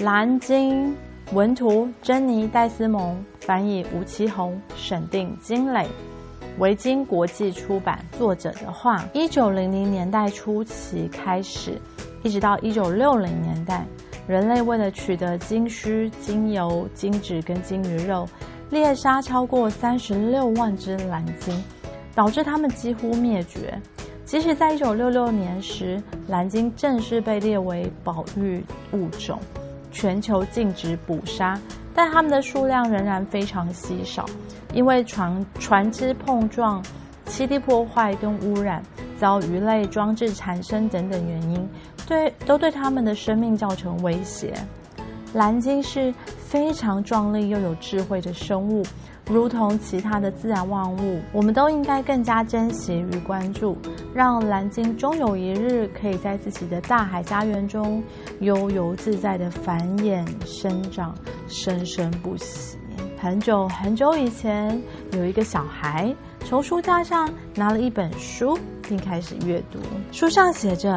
蓝鲸，文图珍妮戴斯蒙，翻译吴奇宏，审定金磊，维京国际出版。作者的话，一九零零年代初期开始，一直到一九六零年代，人类为了取得鲸须、鲸油、鲸脂跟鲸鱼肉，猎杀超过三十六万只蓝鲸，导致它们几乎灭绝。即使在一九六六年时，蓝鲸正式被列为保育物种，全球禁止捕杀，但它们的数量仍然非常稀少，因为船船只碰撞、栖地破坏跟污染、遭鱼类装置缠身等等原因，对都对它们的生命造成威胁。蓝鲸是非常壮丽又有智慧的生物。如同其他的自然万物，我们都应该更加珍惜与关注，让蓝鲸终有一日可以在自己的大海家园中悠游自在的繁衍生长，生生不息。很久很久以前，有一个小孩从书架上拿了一本书，并开始阅读。书上写着。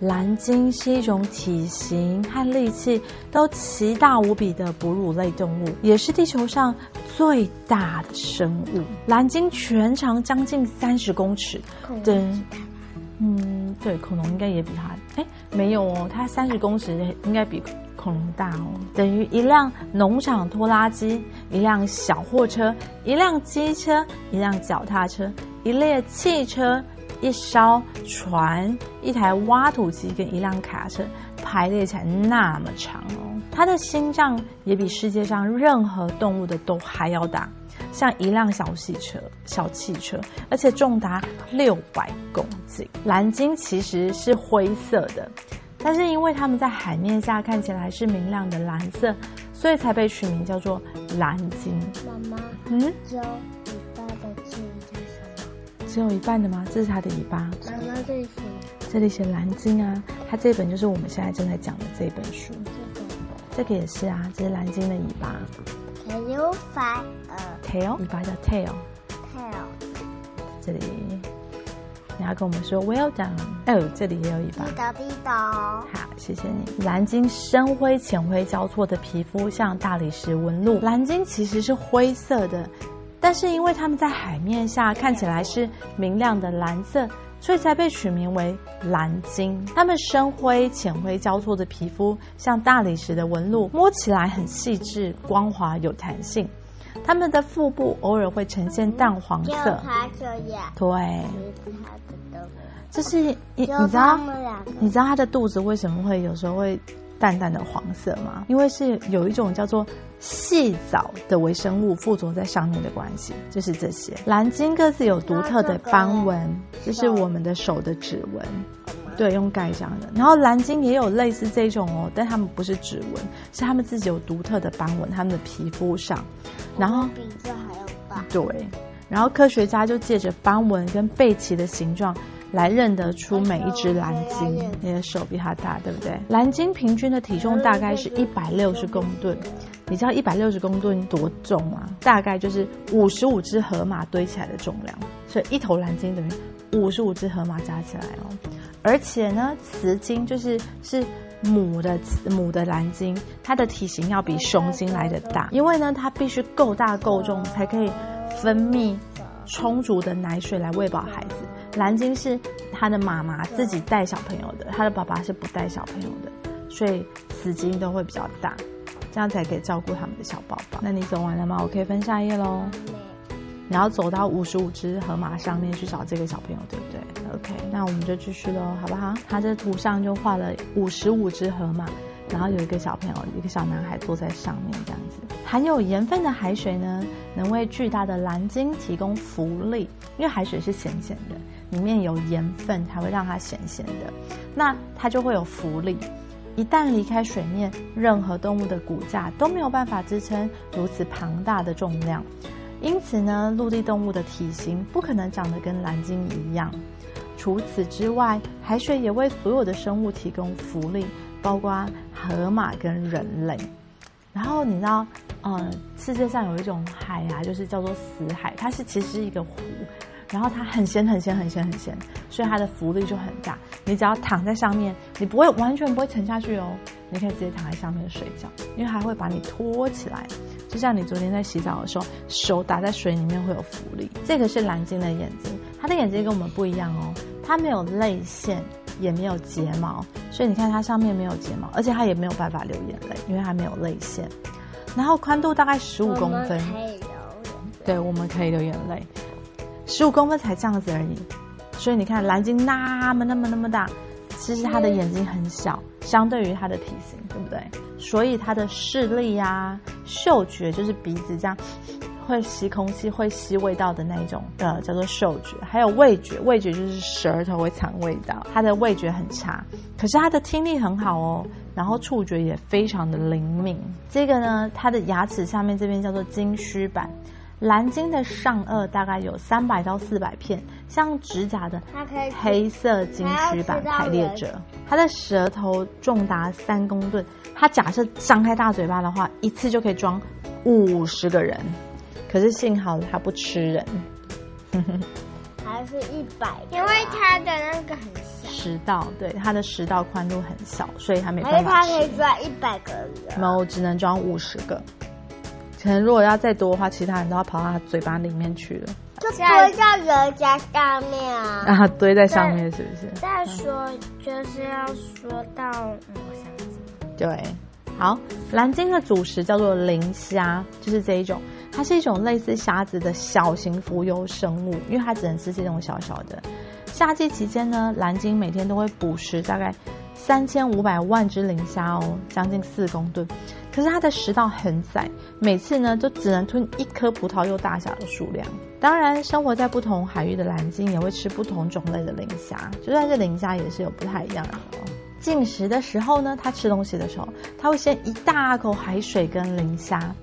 蓝鲸是一种体型和力气都奇大无比的哺乳类动物，也是地球上最大的生物。蓝鲸全长将近三十公尺，对，嗯，对，恐龙应该也比它，哎，没有哦，它三十公尺应该比恐龙大哦，等于一辆农场拖拉机，一辆小货车，一辆机车，一辆脚踏车，一列汽车。一艘船、一台挖土机跟一辆卡车排列起来那么长哦，它的心脏也比世界上任何动物的都还要大，像一辆小汽车、小汽车，而且重达六百公斤。蓝鲸其实是灰色的，但是因为它们在海面下看起来是明亮的蓝色，所以才被取名叫做蓝鲸。妈妈，嗯。只有一半的吗？这是它的尾巴。妈妈，这里写，这里写蓝鲸啊，它这本就是我们现在正在讲的这本书。这个也是啊，这是蓝鲸的尾巴。tail five tail 尾巴叫 tail tail。这里，你要跟我们说 well done。哦，这里也有尾巴。滴答滴答。好，谢谢你。蓝鲸深灰浅灰交错的皮肤像大理石纹路。蓝鲸其实是灰色的。但是因为它们在海面下看起来是明亮的蓝色，所以才被取名为蓝鲸。它们深灰、浅灰交错的皮肤像大理石的纹路，摸起来很细致、光滑、有弹性。它们的腹部偶尔会呈现淡黄色。对。这是你你知道你知道它的肚子为什么会有时候会？淡淡的黄色嘛，因为是有一种叫做细藻的微生物附着在上面的关系，就是这些。蓝鲸各自有独特的斑纹，这是我们的手的指纹，对，用盖章的。然后蓝鲸也有类似这种哦，但它们不是指纹，是它们自己有独特的斑纹，它们的皮肤上，然后比这还要大。对，然后科学家就借着斑纹跟背鳍的形状。来认得出每一只蓝鲸，你的手比它大，对不对？蓝鲸平均的体重大概是一百六十公吨，你知道一百六十公吨多重吗？大概就是五十五只河马堆起来的重量，所以一头蓝鲸等于五十五只河马加起来哦。而且呢，雌鲸就是是母的母的蓝鲸，它的体型要比雄鲸来的大，因为呢，它必须够大够重才可以分泌充足的奶水来喂饱孩子。蓝鲸是他的妈妈自己带小朋友的，他的爸爸是不带小朋友的，所以雌鲸都会比较大，这样才可以照顾他们的小宝宝。那你走完了吗？我可以翻下一页喽。你要走到五十五只河马上面去找这个小朋友，对不对？OK，那我们就继续喽，好不好？他这图上就画了五十五只河马。然后有一个小朋友，一个小男孩坐在上面，这样子。含有盐分的海水呢，能为巨大的蓝鲸提供浮力，因为海水是咸咸的，里面有盐分才会让它咸咸的，那它就会有浮力。一旦离开水面，任何动物的骨架都没有办法支撑如此庞大的重量，因此呢，陆地动物的体型不可能长得跟蓝鲸一样。除此之外，海水也为所有的生物提供浮力。包括河马跟人类，然后你知道，呃，世界上有一种海啊，就是叫做死海，它是其实是一个湖，然后它很咸很咸很咸很咸，所以它的浮力就很大。你只要躺在上面，你不会完全不会沉下去哦，你可以直接躺在上面睡觉，因为它会把你托起来，就像你昨天在洗澡的时候，手打在水里面会有浮力。这个是蓝鲸的眼睛，它的眼睛跟我们不一样哦，它没有泪腺，也没有睫毛，所以你看它上面没有睫毛，而且它也没有办法流眼泪，因为它没有泪腺。然后宽度大概十五公分，对，我们可以流眼泪。十五公分才这样子而已，所以你看蓝鲸那么那么那么大，其实它的眼睛很小，相对于它的体型，对不对？所以它的视力呀、嗅觉就是鼻子这样会吸空气、会吸味道的那种，呃，叫做嗅觉。还有味觉，味觉就是舌头会尝味道，它的味觉很差，可是它的听力很好哦，然后触觉也非常的灵敏。这个呢，它的牙齿下面这边叫做金须板。蓝鲸的上颚大概有三百到四百片，像指甲的黑色金须板排列着。它的舌头重达三公吨，它假设张开大嘴巴的话，一次就可以装五十个人。可是幸好它不吃人，还是一百，因为它的那个很小。食道，对，它的食道宽度很小，所以它没办法吃。它可以装一百个人。没有，只能装五十个。可能如果要再多的话，其他人都要跑到他嘴巴里面去了，就堆在人家上面啊！啊，堆在上面是不是？再说就是要说到，嗯，我想想。对，好，蓝鲸的主食叫做磷虾，就是这一种，它是一种类似虾子的小型浮游生物，因为它只能吃这种小小的。夏季期间呢，蓝鲸每天都会捕食大概三千五百万只磷虾哦，将近四公吨。可是它的食道很窄，每次呢就只能吞一颗葡萄柚大小的数量。当然，生活在不同海域的蓝鲸也会吃不同种类的磷虾，就算是磷虾也是有不太一样的哦。进食的时候呢，它吃东西的时候，它会先一大口海水跟磷虾，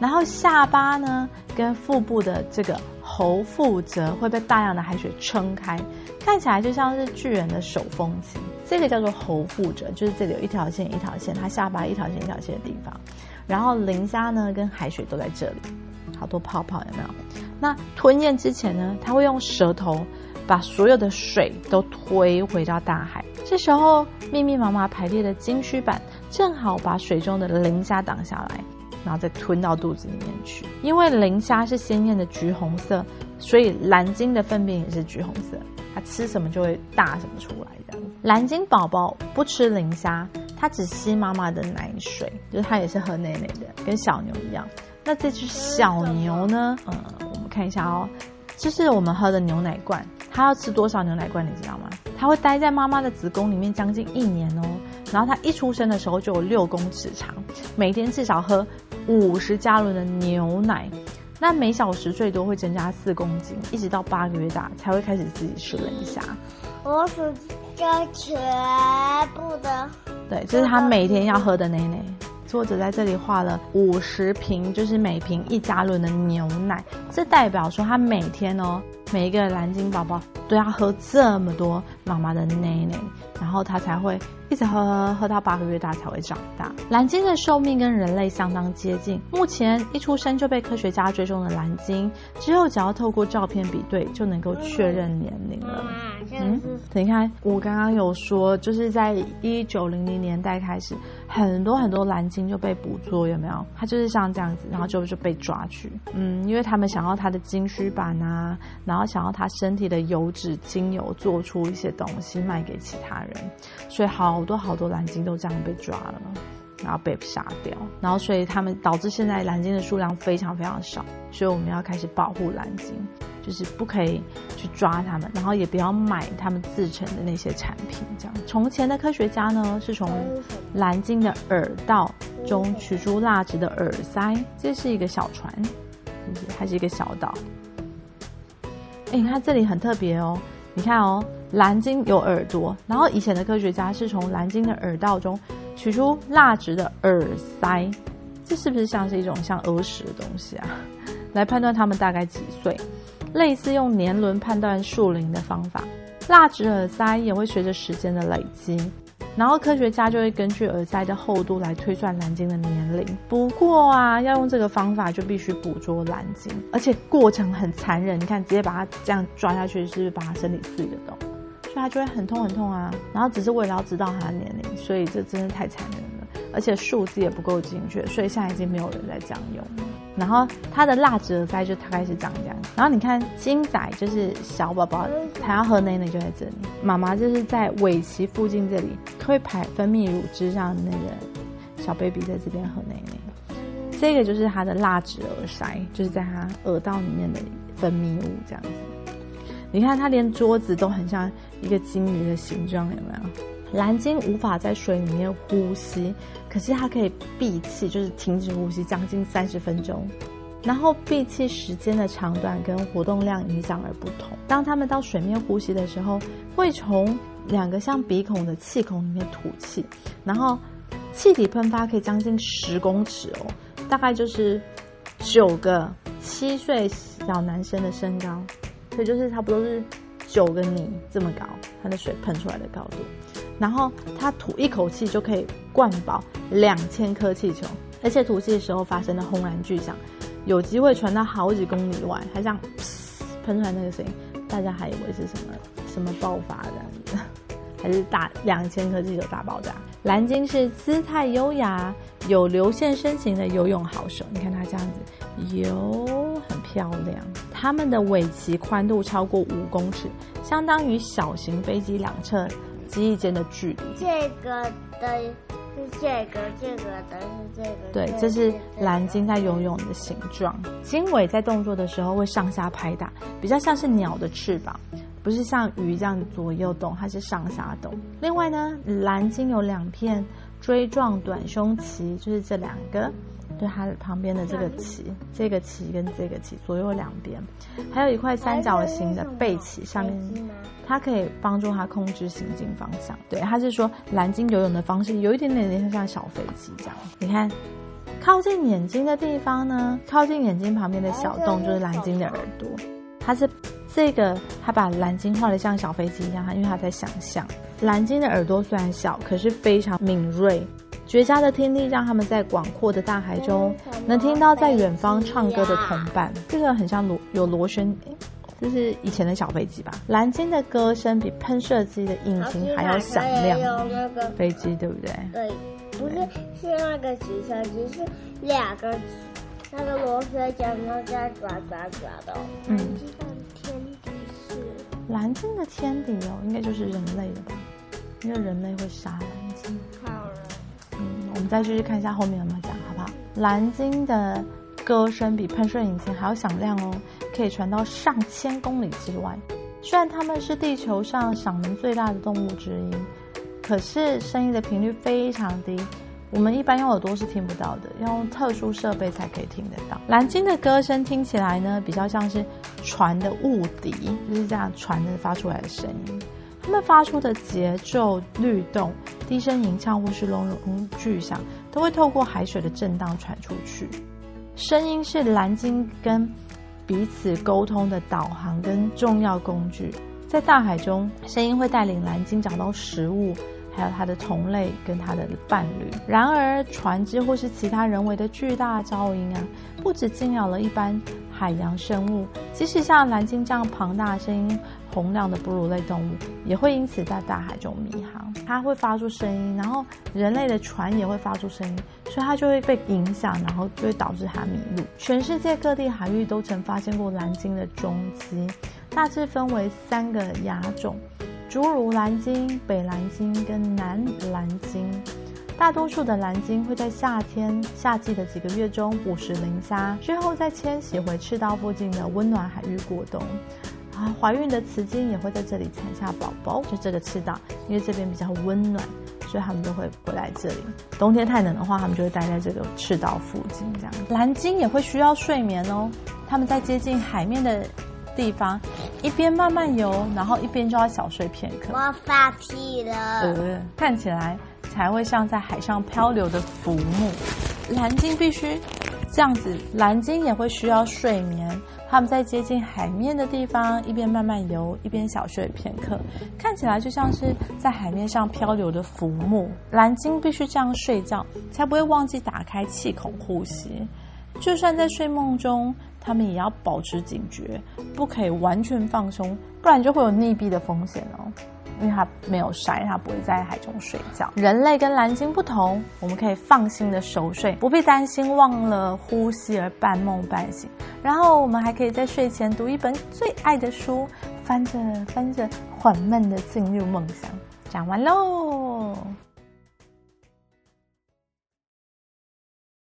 然后下巴呢跟腹部的这个喉腹则会被大量的海水撑开，看起来就像是巨人的手风琴。这个叫做喉腹则，就是这里有一条线一条线，它下巴一条线一条线的地方。然后磷虾呢跟海水都在这里，好多泡泡有没有？那吞咽之前呢，它会用舌头把所有的水都推回到大海。这时候密密麻麻排列的金须板正好把水中的磷虾挡下来，然后再吞到肚子里面去。因为磷虾是鲜艳的橘红色，所以蓝鲸的粪便也是橘红色。它吃什么就会大什么出来，的。蓝鲸宝宝不吃磷虾，它只吸妈妈的奶水，就是它也是喝奶奶的，跟小牛一样。那这只小牛呢？嗯，我们看一下哦，就是我们喝的牛奶罐，它要吃多少牛奶罐，你知道吗？它会待在妈妈的子宫里面将近一年哦。然后它一出生的时候就有六公尺长，每天至少喝五十加仑的牛奶。那每小时最多会增加四公斤，一直到八个月大才会开始自己吃冷虾。我数这全部的，对，这是他每天要喝的奶奶。作者在这里画了五十瓶，就是每瓶一加仑的牛奶，这代表说他每天哦，每一个蓝鲸宝宝都要喝这么多妈妈的奶奶，然后他才会。一直喝喝喝到八个月大才会长大。蓝鲸的寿命跟人类相当接近。目前一出生就被科学家追踪的蓝鲸，之后只要透过照片比对就能够确认年龄了。嗯，你看我刚刚有说，就是在一九零零年代开始，很多很多蓝鲸就被捕捉，有没有？它就是像这样子，然后就就被抓去。嗯，因为他们想要它的金须板啊，然后想要它身体的油脂精油做出一些东西卖给其他人，所以好。好多好多蓝鲸都这样被抓了，然后被杀掉，然后所以他们导致现在蓝鲸的数量非常非常少，所以我们要开始保护蓝鲸，就是不可以去抓它们，然后也不要买他们制成的那些产品。这样，从前的科学家呢是从蓝鲸的耳道中取出蜡质的耳塞，这是一个小船，是不是？还是一个小岛？哎，你看这里很特别哦，你看哦。蓝鲸有耳朵，然后以前的科学家是从蓝鲸的耳道中取出蜡质的耳塞，这是不是像是一种像耳屎的东西啊？来判断它们大概几岁，类似用年轮判断树龄的方法。蜡质耳塞也会随着时间的累积，然后科学家就会根据耳塞的厚度来推算蓝鲸的年龄。不过啊，要用这个方法就必须捕捉蓝鲸，而且过程很残忍。你看，直接把它这样抓下去，是不是把它身体碎得动？所以它就会很痛很痛啊。然后只是为了要知道它的年龄，所以这真的太残忍了。而且数字也不够精确，所以现在已经没有人在这样用。然后它的蜡质耳塞就大概是长这样。然后你看金仔就是小宝宝，他要喝奶奶就在这里。妈妈就是在尾鳍附近这里会排分泌乳汁，让那个小 baby 在这边喝奶奶。这个就是它的蜡质耳塞，就是在它耳道里面的分泌物这样子。你看它连桌子都很像一个鲸鱼的形状，有没有？蓝鲸无法在水里面呼吸，可是它可以闭气，就是停止呼吸将近三十分钟。然后闭气时间的长短跟活动量影响而不同。当它们到水面呼吸的时候，会从两个像鼻孔的气孔里面吐气，然后气体喷发可以将近十公尺哦，大概就是九个七岁小男生的身高，所以就是差不多是九个你这么高，它的水喷出来的高度。然后它吐一口气就可以灌饱两千颗气球，而且吐气的时候发生的轰然巨响，有机会传到好几公里外。还这样喷出来那个声音，大家还以为是什么什么爆发这样子，还是大两千颗气球大爆炸。蓝鲸是姿态优雅、有流线身形的游泳好手。你看它这样子游很漂亮。它们的尾鳍宽度超过五公尺，相当于小型飞机两侧。机翼间的距离，这个的是这个，这个的是这个。对，这是蓝鲸在游泳的形状。鲸尾在动作的时候会上下拍打，比较像是鸟的翅膀，不是像鱼这样左右动，它是上下动。另外呢，蓝鲸有两片锥状短胸鳍，就是这两个。对它旁边的这个鳍，这个鳍跟这个鳍左右两边，还有一块三角形的背鳍，上面它可以帮助它控制行进方向。对，它是说蓝鲸游泳的方式有一点点像小飞机这样。你看，靠近眼睛的地方呢，靠近眼睛旁边的小洞就是蓝鲸的耳朵。它是这个，它把蓝鲸画的像小飞机一样，因为它在想象。蓝鲸的耳朵虽然小，可是非常敏锐。绝佳的听力让他们在广阔的大海中能听到在远方唱歌的同伴。这个很像螺有螺旋，这是以前的小飞机吧？蓝鲸的歌声比喷射机的引擎还要响亮。那个飞机对不对？对，不是是那个直升机，是两个那个螺旋桨都在转转转的。嗯。蓝鲸的天敌哦，应该就是人类的吧？因为人类会杀蓝鲸。好。嗯，我们再继续看一下后面有没有讲，好不好？蓝鲸的歌声比喷射引擎还要响亮哦，可以传到上千公里之外。虽然它们是地球上嗓门最大的动物之一，可是声音的频率非常低，我们一般用耳朵是听不到的，要用特殊设备才可以听得到。蓝鲸的歌声听起来呢，比较像是船的雾笛，就是这样船的发出来的声音。它们发出的节奏律动、低声吟唱或是隆隆巨响，都会透过海水的震荡传出去。声音是蓝鲸跟彼此沟通的导航跟重要工具。在大海中，声音会带领蓝鲸找到食物，还有它的同类跟它的伴侣。然而，船只或是其他人为的巨大噪音啊，不止惊扰了一般海洋生物，即使像蓝鲸这样庞大的声音。洪亮的哺乳类动物也会因此在大海中迷航，它会发出声音，然后人类的船也会发出声音，所以它就会被影响，然后就会导致它迷路。全世界各地海域都曾发现过蓝鲸的踪迹，大致分为三个亚种：侏儒蓝鲸、北蓝鲸跟南蓝鲸。大多数的蓝鲸会在夏天夏季的几个月中捕食磷虾，之后再迁徙回赤道附近的温暖海域过冬。啊，怀孕的雌鲸也会在这里产下宝宝，就这个赤道，因为这边比较温暖，所以他们都会回来这里。冬天太冷的话，他们就会待在这个赤道附近。这样，蓝鲸也会需要睡眠哦。他们在接近海面的地方，一边慢慢游，然后一边就要小睡片刻。我放屁了。呃，看起来才会像在海上漂流的浮木。蓝鲸必须这样子，蓝鲸也会需要睡眠。他们在接近海面的地方，一边慢慢游，一边小睡片刻，看起来就像是在海面上漂流的浮木。蓝鲸必须这样睡觉，才不会忘记打开气孔呼吸。就算在睡梦中，他们也要保持警觉，不可以完全放松，不然就会有溺毙的风险哦。因为它没有鳃，它不会在海中睡觉。人类跟蓝鲸不同，我们可以放心的熟睡，不必担心忘了呼吸而半梦半醒。然后我们还可以在睡前读一本最爱的书，翻着翻着，缓慢的进入梦乡。讲完喽。